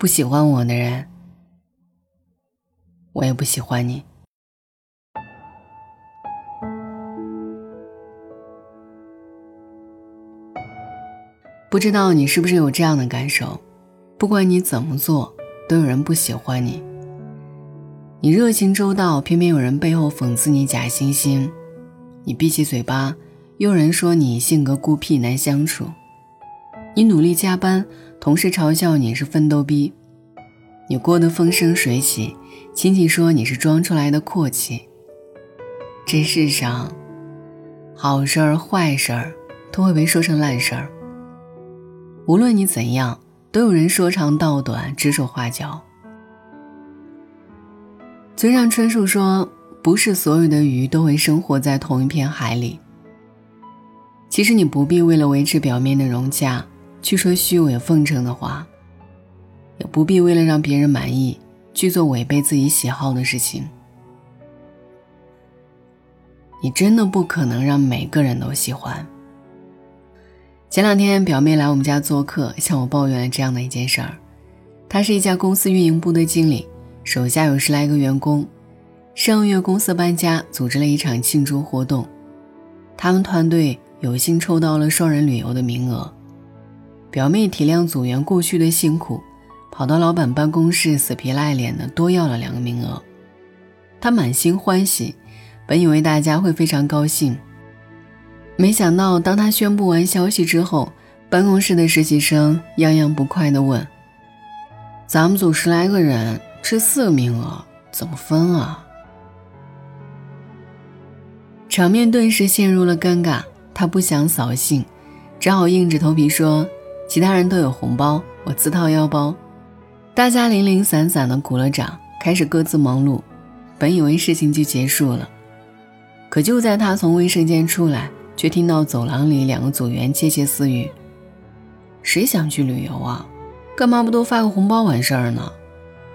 不喜欢我的人，我也不喜欢你。不知道你是不是有这样的感受？不管你怎么做，都有人不喜欢你。你热情周到，偏偏有人背后讽刺你假惺惺；你闭起嘴巴，又有人说你性格孤僻难相处；你努力加班，同事嘲笑你是奋斗逼；你过得风生水起，亲戚说你是装出来的阔气。这世上，好事儿坏事儿都会被说成烂事儿。无论你怎样，都有人说长道短，指手画脚。村上春树说：“不是所有的鱼都会生活在同一片海里。”其实你不必为了维持表面的融洽去说虚伪奉承的话，也不必为了让别人满意去做违背自己喜好的事情。你真的不可能让每个人都喜欢。前两天，表妹来我们家做客，向我抱怨了这样的一件事儿。她是一家公司运营部的经理，手下有十来个员工。上个月公司搬家，组织了一场庆祝活动，他们团队有幸抽到了双人旅游的名额。表妹体谅组员过去的辛苦，跑到老板办公室死皮赖脸的多要了两个名额。她满心欢喜，本以为大家会非常高兴。没想到，当他宣布完消息之后，办公室的实习生样样不快地问：“咱们组十来个人，这四个名额怎么分啊？”场面顿时陷入了尴尬。他不想扫兴，只好硬着头皮说：“其他人都有红包，我自掏腰包。”大家零零散散的鼓了掌，开始各自忙碌。本以为事情就结束了，可就在他从卫生间出来。却听到走廊里两个组员窃窃私语：“谁想去旅游啊？干嘛不都发个红包完事儿呢？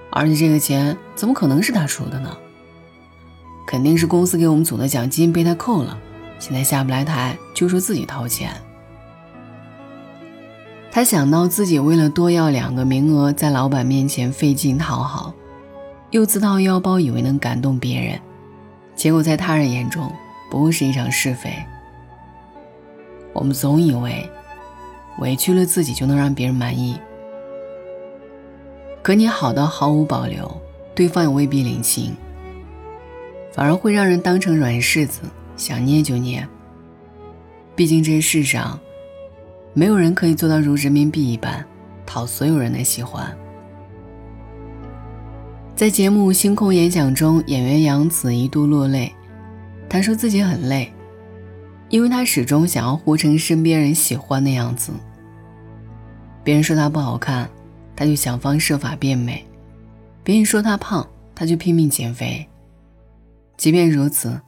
而且这个钱怎么可能是他出的呢？肯定是公司给我们组的奖金被他扣了，现在下不来台就说自己掏钱。”他想到自己为了多要两个名额，在老板面前费劲讨好，又自掏腰包，以为能感动别人，结果在他人眼中不过是一场是非。我们总以为委屈了自己就能让别人满意，可你好到毫无保留，对方也未必领情，反而会让人当成软柿子，想捏就捏。毕竟这世上没有人可以做到如人民币一般讨所有人的喜欢。在节目《星空演讲》中，演员杨紫一度落泪，她说自己很累。因为他始终想要活成身边人喜欢的样子。别人说他不好看，他就想方设法变美；别人说他胖，他就拼命减肥。即便如此，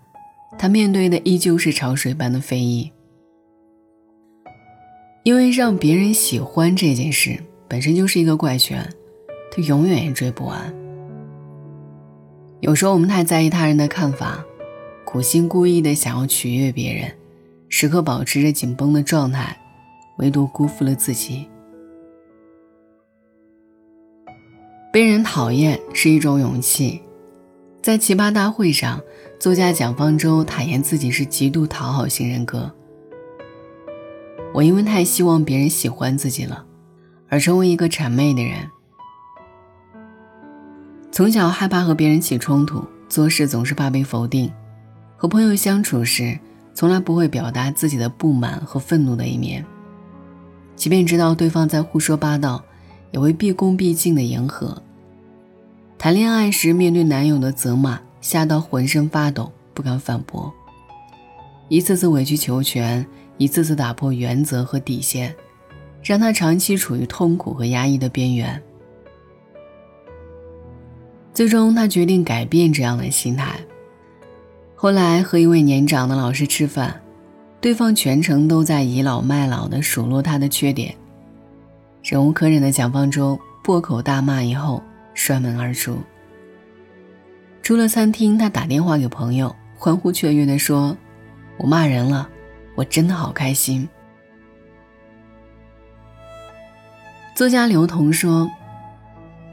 他面对的依旧是潮水般的非议。因为让别人喜欢这件事本身就是一个怪圈，他永远也追不完。有时候我们太在意他人的看法，苦心故意的想要取悦别人。时刻保持着紧绷的状态，唯独辜负了自己。被人讨厌是一种勇气。在奇葩大会上，作家蒋方舟坦言自己是极度讨好型人格。我因为太希望别人喜欢自己了，而成为一个谄媚的人。从小害怕和别人起冲突，做事总是怕被否定，和朋友相处时。从来不会表达自己的不满和愤怒的一面，即便知道对方在胡说八道，也会毕恭毕敬的迎合。谈恋爱时，面对男友的责骂，吓到浑身发抖，不敢反驳。一次次委曲求全，一次次打破原则和底线，让他长期处于痛苦和压抑的边缘。最终，他决定改变这样的心态。后来和一位年长的老师吃饭，对方全程都在倚老卖老的数落他的缺点。忍无可忍的蒋方舟破口大骂以后摔门而出。出了餐厅，他打电话给朋友，欢呼雀跃地说：“我骂人了，我真的好开心。”作家刘同说：“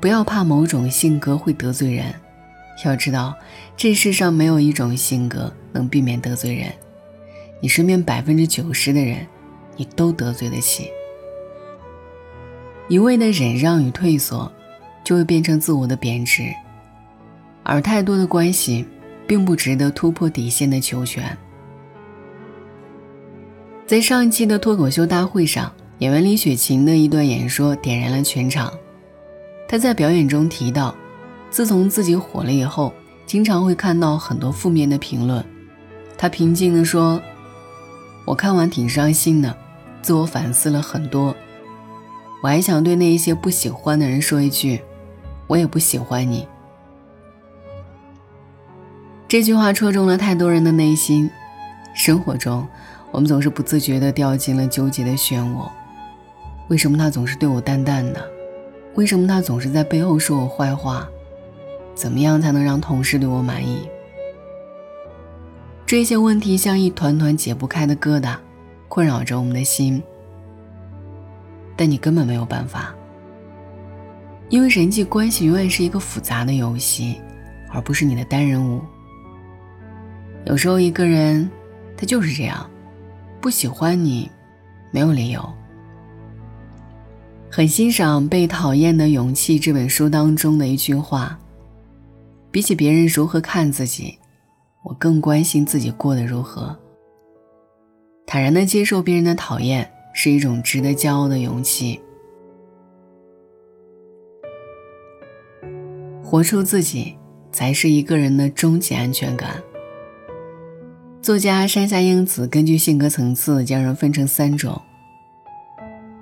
不要怕某种性格会得罪人。要知道，这世上没有一种性格能避免得罪人。你身边百分之九十的人，你都得罪得起。一味的忍让与退缩，就会变成自我的贬值。而太多的关系，并不值得突破底线的求全。在上一期的脱口秀大会上，演员李雪琴的一段演说点燃了全场。她在表演中提到，自从自己火了以后，经常会看到很多负面的评论。她平静地说：“我看完挺伤心的，自我反思了很多。我还想对那一些不喜欢的人说一句，我也不喜欢你。”这句话戳中了太多人的内心。生活中，我们总是不自觉地掉进了纠结的漩涡。为什么他总是对我淡淡的？为什么他总是在背后说我坏话？怎么样才能让同事对我满意？这些问题像一团团解不开的疙瘩，困扰着我们的心。但你根本没有办法，因为人际关系永远是一个复杂的游戏，而不是你的单人舞。有时候一个人，他就是这样，不喜欢你，没有理由。很欣赏《被讨厌的勇气》这本书当中的一句话：“比起别人如何看自己，我更关心自己过得如何。”坦然的接受别人的讨厌，是一种值得骄傲的勇气。活出自己，才是一个人的终极安全感。作家山下英子根据性格层次将人分成三种：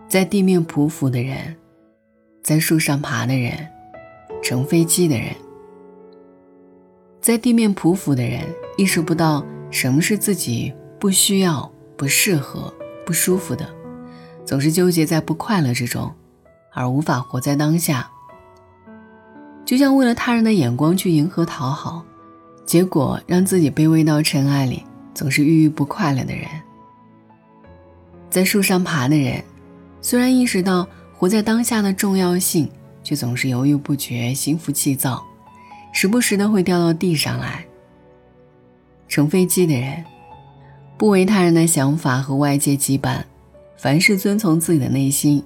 在地面匍匐的人，在树上爬的人，乘飞机的人。在地面匍匐的人意识不到什么是自己不需要、不适合、不舒服的，总是纠结在不快乐之中，而无法活在当下。就像为了他人的眼光去迎合讨好，结果让自己卑微到尘埃里。总是郁郁不快乐的人，在树上爬的人，虽然意识到活在当下的重要性，却总是犹豫不决、心浮气躁，时不时的会掉到地上来。乘飞机的人，不为他人的想法和外界羁绊，凡事遵从自己的内心，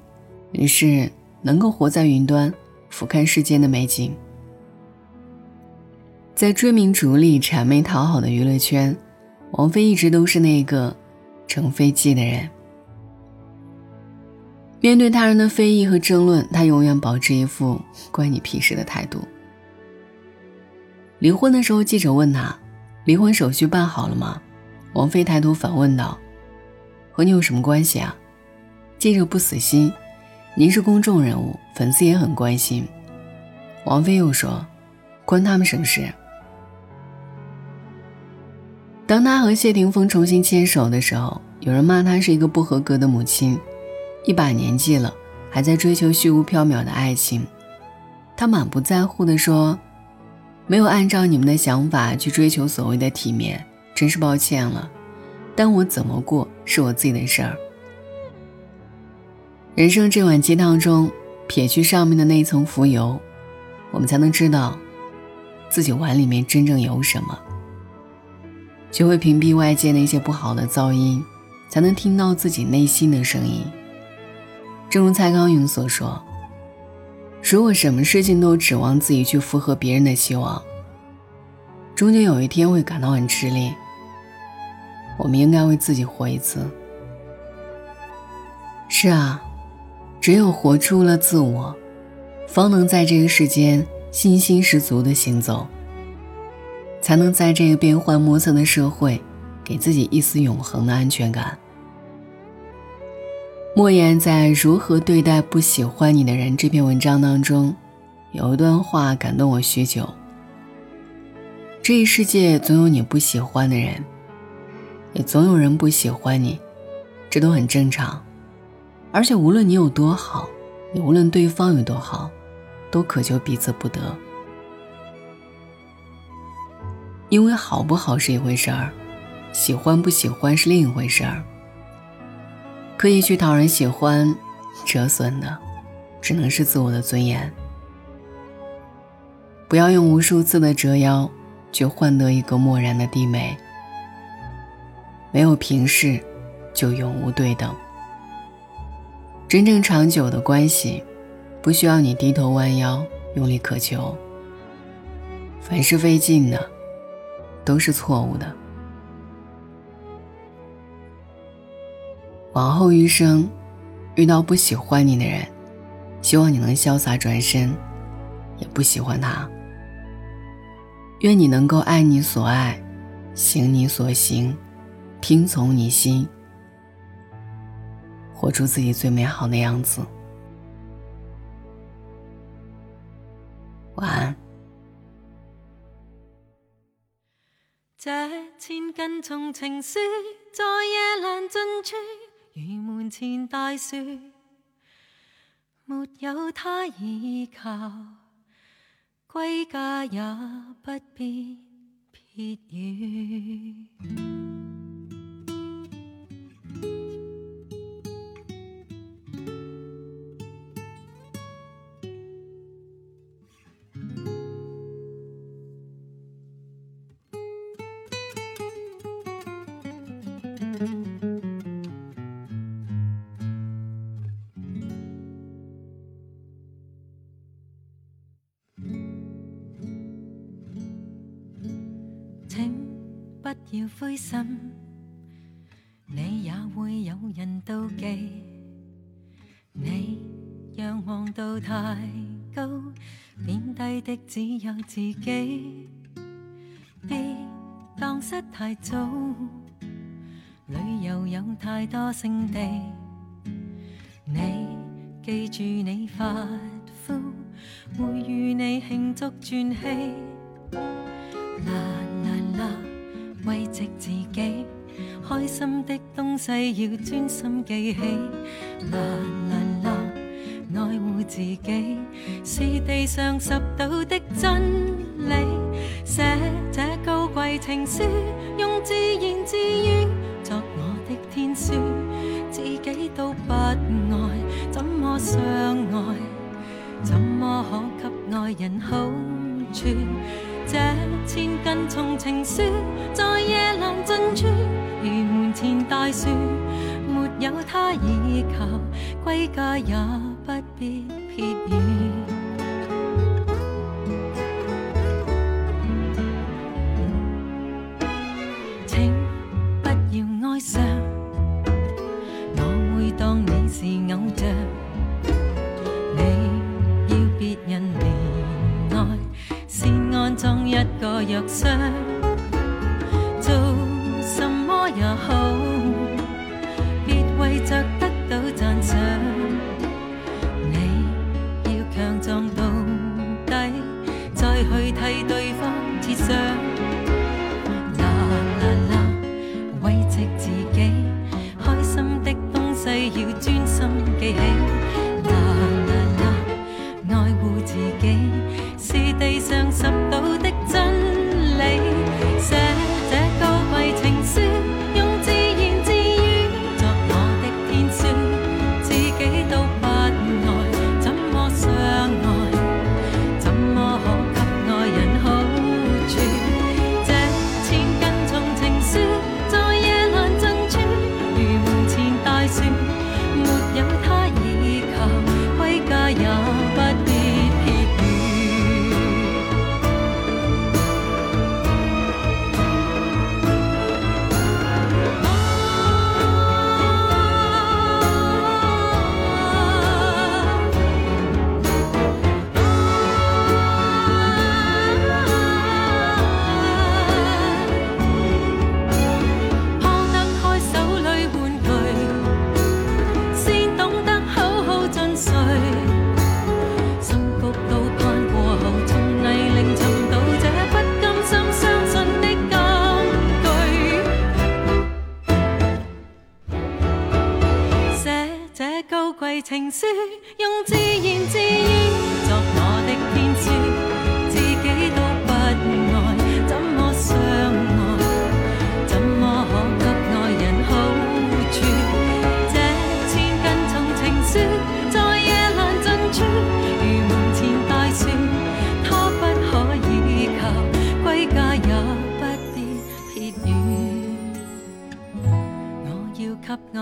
于是能够活在云端，俯瞰世间的美景。在追名逐利、谄媚讨好的娱乐圈。王菲一直都是那个乘飞机的人。面对他人的非议和争论，她永远保持一副“关你屁事”的态度。离婚的时候，记者问她：“离婚手续办好了吗？”王菲抬头反问道：“和你有什么关系啊？”记者不死心：“您是公众人物，粉丝也很关心。”王菲又说：“关他们什么事？”当他和谢霆锋重新牵手的时候，有人骂他是一个不合格的母亲，一把年纪了还在追求虚无缥缈的爱情。他满不在乎地说：“没有按照你们的想法去追求所谓的体面，真是抱歉了。但我怎么过是我自己的事儿。”人生这碗鸡汤中，撇去上面的那一层浮油，我们才能知道，自己碗里面真正有什么。学会屏蔽外界那些不好的噪音，才能听到自己内心的声音。正如蔡康永所说：“如果什么事情都指望自己去符合别人的希望，终究有一天会感到很吃力。我们应该为自己活一次。”是啊，只有活出了自我，方能在这个世间信心十足的行走。才能在这个变幻莫测的社会，给自己一丝永恒的安全感。莫言在《如何对待不喜欢你的人》这篇文章当中，有一段话感动我许久。这一世界总有你不喜欢的人，也总有人不喜欢你，这都很正常。而且无论你有多好，也无论对方有多好，都渴求彼此不得。因为好不好是一回事儿，喜欢不喜欢是另一回事儿。刻意去讨人喜欢，折损的只能是自我的尊严。不要用无数次的折腰，去换得一个漠然的低眉。没有平视，就永无对等。真正长久的关系，不需要你低头弯腰用力渴求。凡是费劲的，都是错误的。往后余生，遇到不喜欢你的人，希望你能潇洒转身，也不喜欢他。愿你能够爱你所爱，行你所行，听从你心，活出自己最美好的样子。晚安。这千斤重情书，在夜阑尽处。如门前大树，没有他倚靠，归家也不必撇雨。要灰心，你也会有人妒忌。你仰望到太高，贬低的只有自己。别荡失太早，旅游有太多胜地。你记住你发肤，会与你庆祝转气。慰藉自己，开心的东西要专心记起。啦啦啦，爱护自己是地上拾到的真理。写这高贵情书，用自言自语作我的天书。自己都不爱，怎么相爱？怎么可给爱人好处？这千斤重情书，在夜阑尽处，如门前大树，没有他倚靠，归家也不必撇雨。请不要哀伤，我会当你是偶像。个弱伤，做什么也好，别为着得到赞赏。你要强壮到底，再去替对方设想。啦啦啦，慰藉自己，开心的东西要专心记起。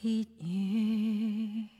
撇雨。